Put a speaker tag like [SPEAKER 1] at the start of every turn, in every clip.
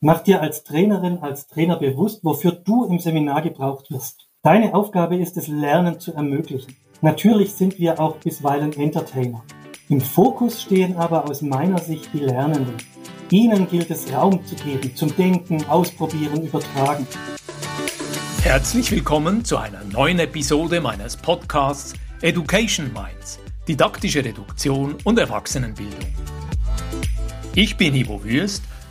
[SPEAKER 1] Mach dir als Trainerin, als Trainer bewusst, wofür du im Seminar gebraucht wirst. Deine Aufgabe ist es, Lernen zu ermöglichen. Natürlich sind wir auch bisweilen Entertainer. Im Fokus stehen aber aus meiner Sicht die Lernenden. Ihnen gilt es Raum zu geben zum Denken, Ausprobieren, Übertragen.
[SPEAKER 2] Herzlich willkommen zu einer neuen Episode meines Podcasts Education Minds, didaktische Reduktion und Erwachsenenbildung. Ich bin Ivo Würst,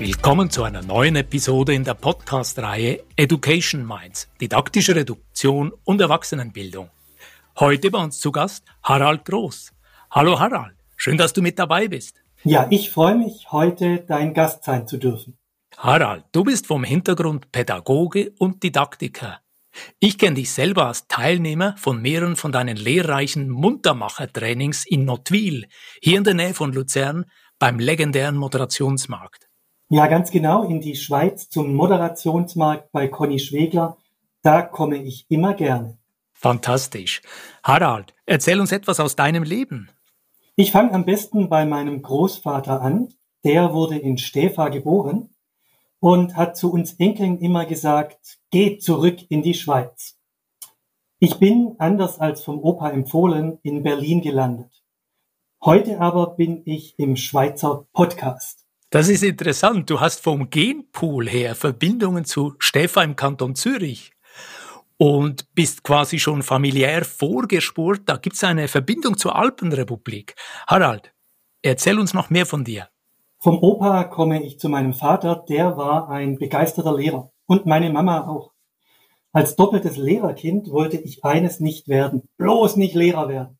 [SPEAKER 2] Willkommen zu einer neuen Episode in der Podcast-Reihe Education Minds, didaktische Reduktion und Erwachsenenbildung. Heute bei uns zu Gast Harald Groß. Hallo Harald, schön, dass du mit dabei bist.
[SPEAKER 1] Ja, ich freue mich, heute dein Gast sein zu dürfen.
[SPEAKER 2] Harald, du bist vom Hintergrund Pädagoge und Didaktiker. Ich kenne dich selber als Teilnehmer von mehreren von deinen lehrreichen Muntermacher-Trainings in Notwil, hier in der Nähe von Luzern, beim legendären Moderationsmarkt.
[SPEAKER 1] Ja, ganz genau, in die Schweiz zum Moderationsmarkt bei Conny Schwegler. Da komme ich immer gerne.
[SPEAKER 2] Fantastisch. Harald, erzähl uns etwas aus deinem Leben.
[SPEAKER 1] Ich fange am besten bei meinem Großvater an. Der wurde in Stefa geboren und hat zu uns Enkeln immer gesagt, geht zurück in die Schweiz. Ich bin, anders als vom Opa empfohlen, in Berlin gelandet. Heute aber bin ich im Schweizer Podcast.
[SPEAKER 2] Das ist interessant. Du hast vom Genpool her Verbindungen zu Stefan im Kanton Zürich und bist quasi schon familiär vorgespurt. Da gibt es eine Verbindung zur Alpenrepublik. Harald, erzähl uns noch mehr von dir.
[SPEAKER 1] Vom Opa komme ich zu meinem Vater, der war ein begeisterter Lehrer und meine Mama auch. Als doppeltes Lehrerkind wollte ich eines nicht werden, bloß nicht Lehrer werden.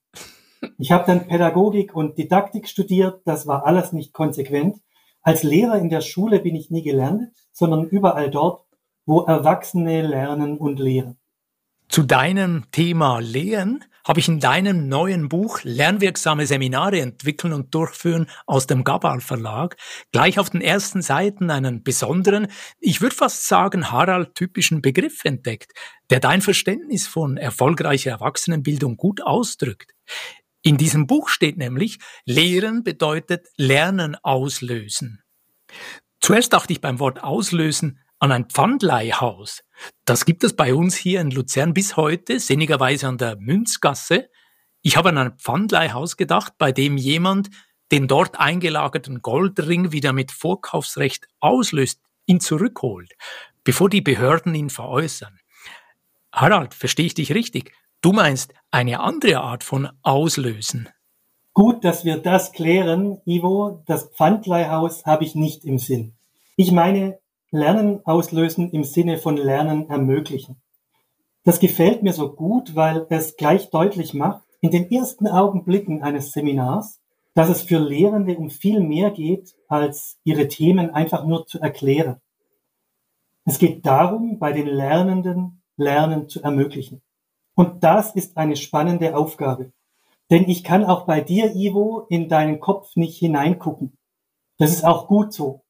[SPEAKER 1] Ich habe dann Pädagogik und Didaktik studiert, das war alles nicht konsequent als Lehrer in der Schule bin ich nie gelernt, sondern überall dort, wo Erwachsene lernen und lehren.
[SPEAKER 2] Zu deinem Thema Lehren habe ich in deinem neuen Buch Lernwirksame Seminare entwickeln und durchführen aus dem Gabal Verlag gleich auf den ersten Seiten einen besonderen, ich würde fast sagen Harald-typischen Begriff entdeckt, der dein Verständnis von erfolgreicher Erwachsenenbildung gut ausdrückt. In diesem Buch steht nämlich, Lehren bedeutet Lernen auslösen. Zuerst dachte ich beim Wort auslösen an ein Pfandleihhaus. Das gibt es bei uns hier in Luzern bis heute, sinnigerweise an der Münzgasse. Ich habe an ein Pfandleihhaus gedacht, bei dem jemand den dort eingelagerten Goldring wieder mit Vorkaufsrecht auslöst, ihn zurückholt, bevor die Behörden ihn veräußern. Harald, verstehe ich dich richtig? Du meinst eine andere Art von Auslösen.
[SPEAKER 1] Gut, dass wir das klären, Ivo. Das Pfandleihhaus habe ich nicht im Sinn. Ich meine Lernen auslösen im Sinne von Lernen ermöglichen. Das gefällt mir so gut, weil es gleich deutlich macht, in den ersten Augenblicken eines Seminars, dass es für Lehrende um viel mehr geht, als ihre Themen einfach nur zu erklären. Es geht darum, bei den Lernenden Lernen zu ermöglichen. Und das ist eine spannende Aufgabe. Denn ich kann auch bei dir, Ivo, in deinen Kopf nicht hineingucken. Das ist auch gut so.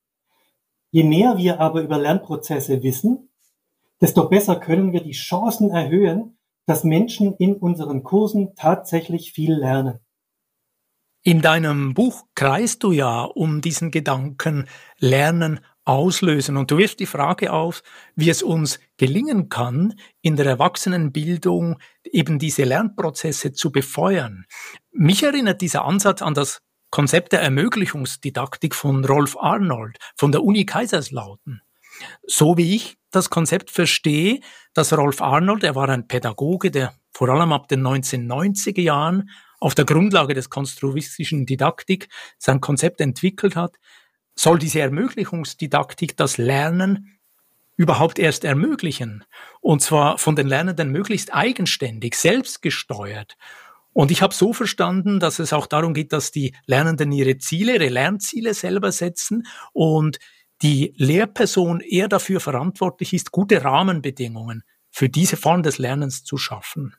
[SPEAKER 1] Je mehr wir aber über Lernprozesse wissen, desto besser können wir die Chancen erhöhen, dass Menschen in unseren Kursen tatsächlich viel lernen.
[SPEAKER 2] In deinem Buch kreist du ja um diesen Gedanken Lernen auslösen. Und du wirfst die Frage auf, wie es uns gelingen kann, in der Erwachsenenbildung eben diese Lernprozesse zu befeuern. Mich erinnert dieser Ansatz an das Konzept der Ermöglichungsdidaktik von Rolf Arnold von der Uni Kaiserslautern. So wie ich das Konzept verstehe, dass Rolf Arnold, er war ein Pädagoge, der vor allem ab den 1990er Jahren auf der Grundlage des konstruistischen Didaktik sein Konzept entwickelt hat, soll diese Ermöglichungsdidaktik das Lernen überhaupt erst ermöglichen. Und zwar von den Lernenden möglichst eigenständig, selbstgesteuert. Und ich habe so verstanden, dass es auch darum geht, dass die Lernenden ihre Ziele, ihre Lernziele selber setzen und die Lehrperson eher dafür verantwortlich ist, gute Rahmenbedingungen für diese Form des Lernens zu schaffen.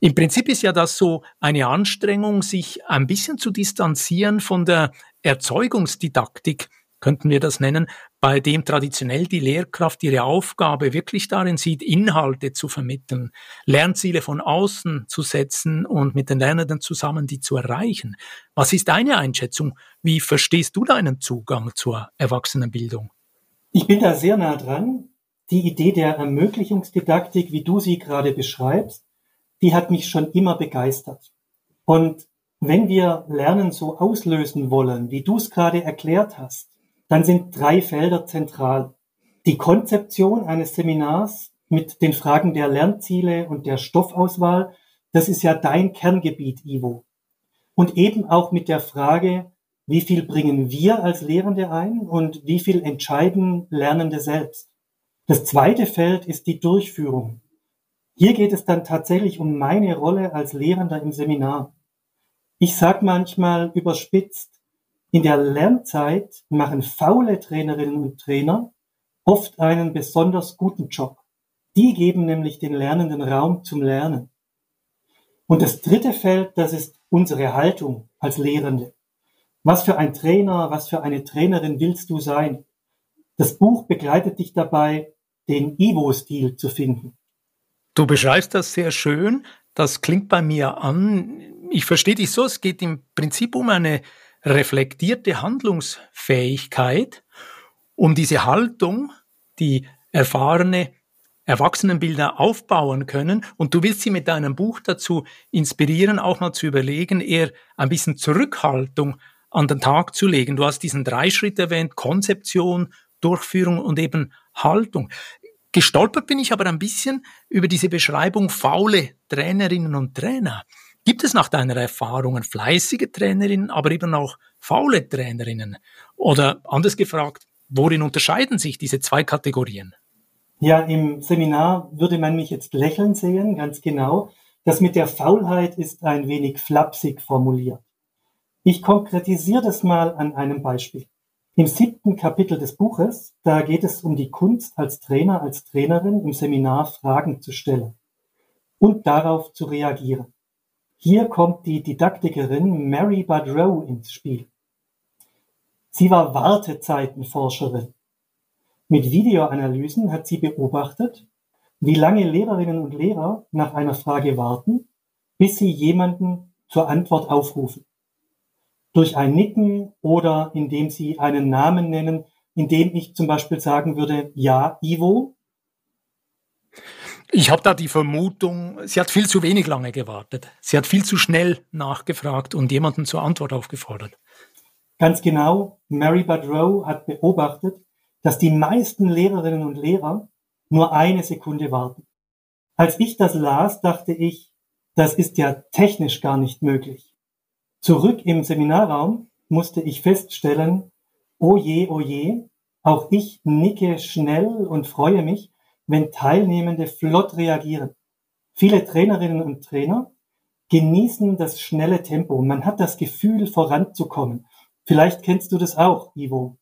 [SPEAKER 2] Im Prinzip ist ja das so eine Anstrengung, sich ein bisschen zu distanzieren von der Erzeugungsdidaktik, könnten wir das nennen, bei dem traditionell die Lehrkraft ihre Aufgabe wirklich darin sieht, Inhalte zu vermitteln, Lernziele von außen zu setzen und mit den Lernenden zusammen die zu erreichen. Was ist deine Einschätzung? Wie verstehst du deinen Zugang zur Erwachsenenbildung?
[SPEAKER 1] Ich bin da sehr nah dran. Die Idee der Ermöglichungsdidaktik, wie du sie gerade beschreibst, die hat mich schon immer begeistert. Und wenn wir Lernen so auslösen wollen, wie du es gerade erklärt hast, dann sind drei Felder zentral. Die Konzeption eines Seminars mit den Fragen der Lernziele und der Stoffauswahl, das ist ja dein Kerngebiet, Ivo. Und eben auch mit der Frage, wie viel bringen wir als Lehrende ein und wie viel entscheiden Lernende selbst. Das zweite Feld ist die Durchführung. Hier geht es dann tatsächlich um meine Rolle als Lehrender im Seminar. Ich sage manchmal überspitzt, in der Lernzeit machen faule Trainerinnen und Trainer oft einen besonders guten Job. Die geben nämlich den Lernenden Raum zum Lernen. Und das dritte Feld, das ist unsere Haltung als Lehrende. Was für ein Trainer, was für eine Trainerin willst du sein? Das Buch begleitet dich dabei, den Ivo-Stil zu finden.
[SPEAKER 2] Du beschreibst das sehr schön. Das klingt bei mir an. Ich verstehe dich so, es geht im Prinzip um eine reflektierte Handlungsfähigkeit, um diese Haltung, die erfahrene Erwachsenenbilder aufbauen können. Und du willst sie mit deinem Buch dazu inspirieren, auch mal zu überlegen, eher ein bisschen Zurückhaltung an den Tag zu legen. Du hast diesen Dreischritt erwähnt, Konzeption, Durchführung und eben Haltung. Gestolpert bin ich aber ein bisschen über diese Beschreibung faule Trainerinnen und Trainer. Gibt es nach deiner Erfahrung fleißige Trainerinnen, aber eben auch faule Trainerinnen? Oder anders gefragt, worin unterscheiden sich diese zwei Kategorien?
[SPEAKER 1] Ja, im Seminar würde man mich jetzt lächeln sehen, ganz genau. Das mit der Faulheit ist ein wenig flapsig formuliert. Ich konkretisiere das mal an einem Beispiel. Im siebten Kapitel des Buches, da geht es um die Kunst als Trainer, als Trainerin im Seminar Fragen zu stellen und darauf zu reagieren. Hier kommt die Didaktikerin Mary Badrow ins Spiel. Sie war Wartezeitenforscherin. Mit Videoanalysen hat sie beobachtet, wie lange Lehrerinnen und Lehrer nach einer Frage warten, bis sie jemanden zur Antwort aufrufen. Durch ein Nicken oder indem sie einen Namen nennen, indem ich zum Beispiel sagen würde, ja, Ivo,
[SPEAKER 2] ich habe da die Vermutung, sie hat viel zu wenig lange gewartet. Sie hat viel zu schnell nachgefragt und jemanden zur Antwort aufgefordert.
[SPEAKER 1] Ganz genau, Mary Badrow hat beobachtet, dass die meisten Lehrerinnen und Lehrer nur eine Sekunde warten. Als ich das las, dachte ich, das ist ja technisch gar nicht möglich. Zurück im Seminarraum musste ich feststellen, oh je, oh je, auch ich nicke schnell und freue mich, wenn Teilnehmende flott reagieren. Viele Trainerinnen und Trainer genießen das schnelle Tempo. Man hat das Gefühl, voranzukommen. Vielleicht kennst du das auch, Ivo.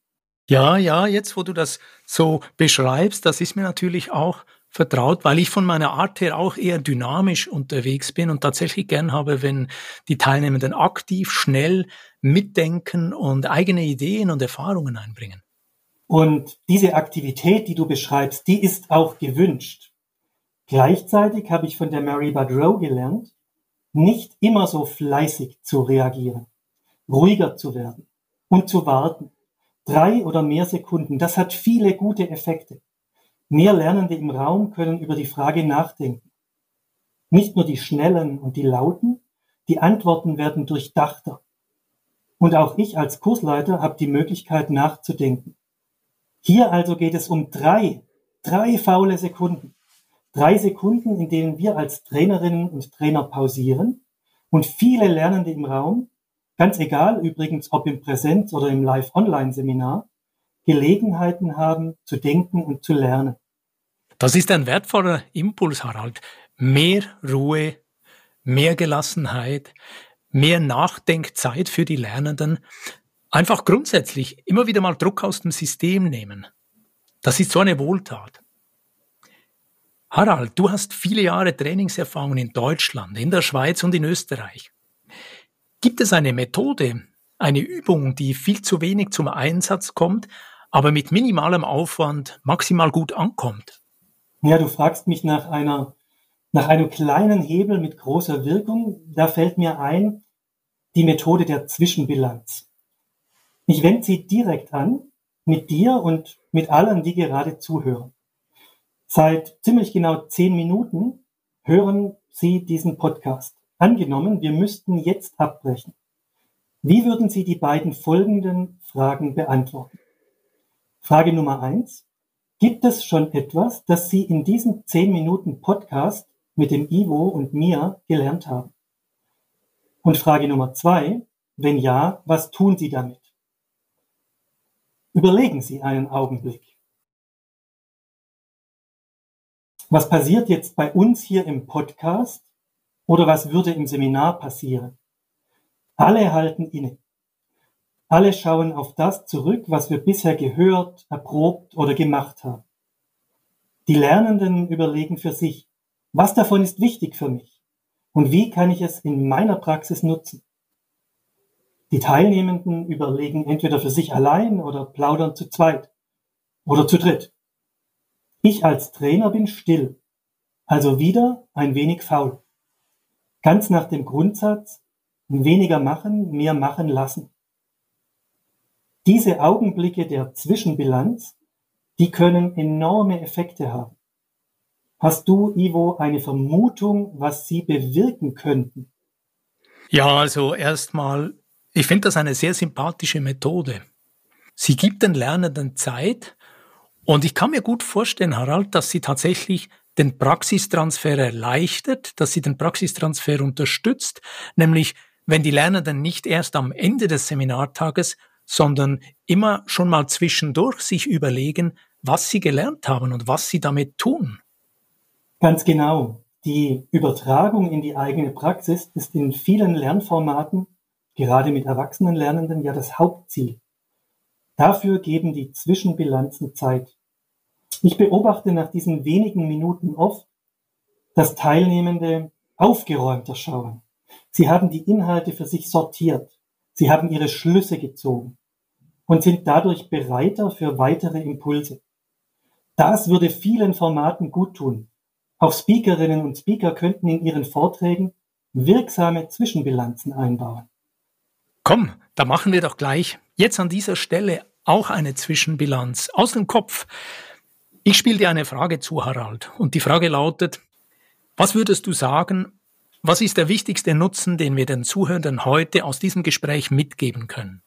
[SPEAKER 2] Ja, ja, jetzt wo du das so beschreibst, das ist mir natürlich auch vertraut, weil ich von meiner Art her auch eher dynamisch unterwegs bin und tatsächlich gern habe, wenn die Teilnehmenden aktiv, schnell mitdenken und eigene Ideen und Erfahrungen einbringen.
[SPEAKER 1] Und diese Aktivität, die du beschreibst, die ist auch gewünscht. Gleichzeitig habe ich von der Mary Badrow gelernt, nicht immer so fleißig zu reagieren, ruhiger zu werden und zu warten. Drei oder mehr Sekunden, das hat viele gute Effekte. Mehr Lernende im Raum können über die Frage nachdenken. Nicht nur die schnellen und die lauten, die Antworten werden durchdachter. Und auch ich als Kursleiter habe die Möglichkeit nachzudenken. Hier also geht es um drei, drei faule Sekunden. Drei Sekunden, in denen wir als Trainerinnen und Trainer pausieren und viele Lernende im Raum, ganz egal übrigens ob im Präsenz- oder im Live-Online-Seminar, Gelegenheiten haben zu denken und zu lernen.
[SPEAKER 2] Das ist ein wertvoller Impuls, Harald. Mehr Ruhe, mehr Gelassenheit, mehr Nachdenkzeit für die Lernenden. Einfach grundsätzlich immer wieder mal Druck aus dem System nehmen. Das ist so eine Wohltat. Harald, du hast viele Jahre Trainingserfahrung in Deutschland, in der Schweiz und in Österreich. Gibt es eine Methode, eine Übung, die viel zu wenig zum Einsatz kommt, aber mit minimalem Aufwand maximal gut ankommt?
[SPEAKER 1] Ja, du fragst mich nach einer, nach einem kleinen Hebel mit großer Wirkung. Da fällt mir ein, die Methode der Zwischenbilanz. Ich wende sie direkt an, mit dir und mit allen, die gerade zuhören. Seit ziemlich genau zehn Minuten hören Sie diesen Podcast. Angenommen, wir müssten jetzt abbrechen. Wie würden Sie die beiden folgenden Fragen beantworten? Frage Nummer eins. Gibt es schon etwas, das Sie in diesem zehn Minuten Podcast mit dem Ivo und mir gelernt haben? Und Frage Nummer zwei. Wenn ja, was tun Sie damit? Überlegen Sie einen Augenblick. Was passiert jetzt bei uns hier im Podcast oder was würde im Seminar passieren? Alle halten inne. Alle schauen auf das zurück, was wir bisher gehört, erprobt oder gemacht haben. Die Lernenden überlegen für sich, was davon ist wichtig für mich und wie kann ich es in meiner Praxis nutzen. Die Teilnehmenden überlegen entweder für sich allein oder plaudern zu zweit oder zu dritt. Ich als Trainer bin still, also wieder ein wenig faul. Ganz nach dem Grundsatz, weniger machen, mehr machen lassen. Diese Augenblicke der Zwischenbilanz, die können enorme Effekte haben. Hast du, Ivo, eine Vermutung, was sie bewirken könnten?
[SPEAKER 2] Ja, also erstmal, ich finde das eine sehr sympathische Methode. Sie gibt den Lernenden Zeit, und ich kann mir gut vorstellen, Harald, dass sie tatsächlich den Praxistransfer erleichtert, dass sie den Praxistransfer unterstützt, nämlich wenn die Lernenden nicht erst am Ende des Seminartages, sondern immer schon mal zwischendurch sich überlegen, was sie gelernt haben und was sie damit tun.
[SPEAKER 1] Ganz genau. Die Übertragung in die eigene Praxis ist in vielen Lernformaten, gerade mit erwachsenen Lernenden, ja das Hauptziel. Dafür geben die Zwischenbilanzen Zeit. Ich beobachte nach diesen wenigen Minuten oft, dass Teilnehmende aufgeräumter schauen. Sie haben die Inhalte für sich sortiert. Sie haben ihre Schlüsse gezogen und sind dadurch bereiter für weitere Impulse. Das würde vielen Formaten gut tun. Auch Speakerinnen und Speaker könnten in ihren Vorträgen wirksame Zwischenbilanzen einbauen.
[SPEAKER 2] Komm, da machen wir doch gleich jetzt an dieser Stelle auch eine Zwischenbilanz aus dem Kopf. Ich spiele dir eine Frage zu, Harald. Und die Frage lautet, was würdest du sagen, was ist der wichtigste Nutzen, den wir den Zuhörern heute aus diesem Gespräch mitgeben können?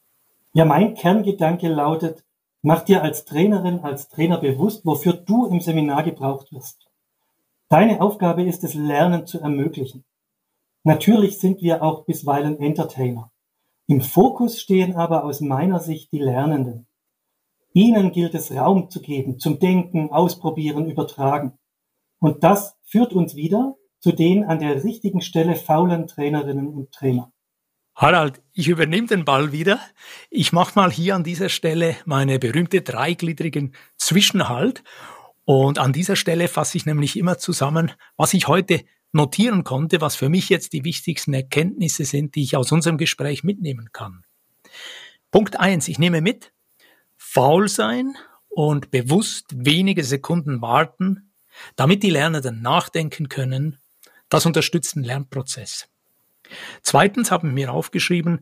[SPEAKER 1] Ja, mein Kerngedanke lautet, mach dir als Trainerin, als Trainer bewusst, wofür du im Seminar gebraucht wirst. Deine Aufgabe ist es, Lernen zu ermöglichen. Natürlich sind wir auch bisweilen Entertainer. Im Fokus stehen aber aus meiner Sicht die Lernenden. Ihnen gilt es Raum zu geben, zum Denken, Ausprobieren, Übertragen. Und das führt uns wieder zu den an der richtigen Stelle faulen Trainerinnen und Trainer.
[SPEAKER 2] Harald, ich übernehme den Ball wieder. Ich mache mal hier an dieser Stelle meine berühmte dreigliedrigen Zwischenhalt. Und an dieser Stelle fasse ich nämlich immer zusammen, was ich heute notieren konnte, was für mich jetzt die wichtigsten Erkenntnisse sind, die ich aus unserem Gespräch mitnehmen kann. Punkt eins: Ich nehme mit, faul sein und bewusst wenige Sekunden warten, damit die Lernenden nachdenken können, das unterstützt den Lernprozess. Zweitens haben wir aufgeschrieben,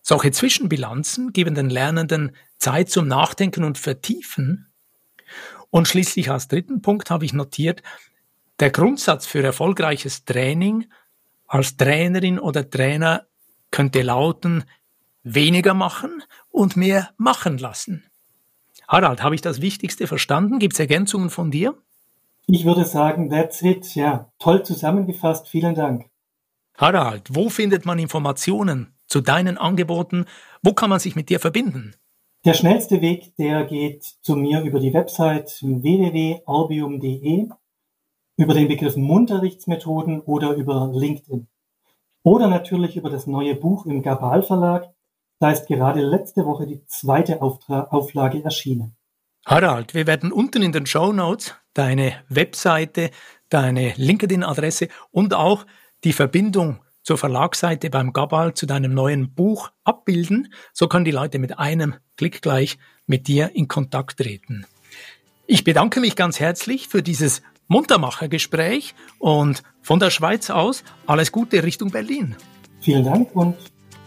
[SPEAKER 2] solche Zwischenbilanzen geben den Lernenden Zeit zum Nachdenken und Vertiefen. Und schließlich als dritten Punkt habe ich notiert, der Grundsatz für erfolgreiches Training als Trainerin oder Trainer könnte lauten, weniger machen und mehr machen lassen. Harald, habe ich das Wichtigste verstanden? Gibt es Ergänzungen von dir?
[SPEAKER 1] Ich würde sagen, that's it. Ja, toll zusammengefasst. Vielen Dank.
[SPEAKER 2] Harald, wo findet man Informationen zu deinen Angeboten? Wo kann man sich mit dir verbinden?
[SPEAKER 1] Der schnellste Weg, der geht zu mir über die Website www.orbium.de, über den Begriff Munterrichtsmethoden oder über LinkedIn. Oder natürlich über das neue Buch im Gabal Verlag, Da ist gerade letzte Woche die zweite Auftra Auflage erschienen.
[SPEAKER 2] Harald, wir werden unten in den Show Notes deine Webseite, deine LinkedIn-Adresse und auch die Verbindung zur Verlagsseite beim Gabal zu deinem neuen Buch abbilden. So können die Leute mit einem Klick gleich mit dir in Kontakt treten. Ich bedanke mich ganz herzlich für dieses Muntermacher-Gespräch und von der Schweiz aus alles Gute Richtung Berlin.
[SPEAKER 1] Vielen Dank und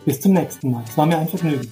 [SPEAKER 1] bis zum nächsten Mal. Es war mir ein Vergnügen.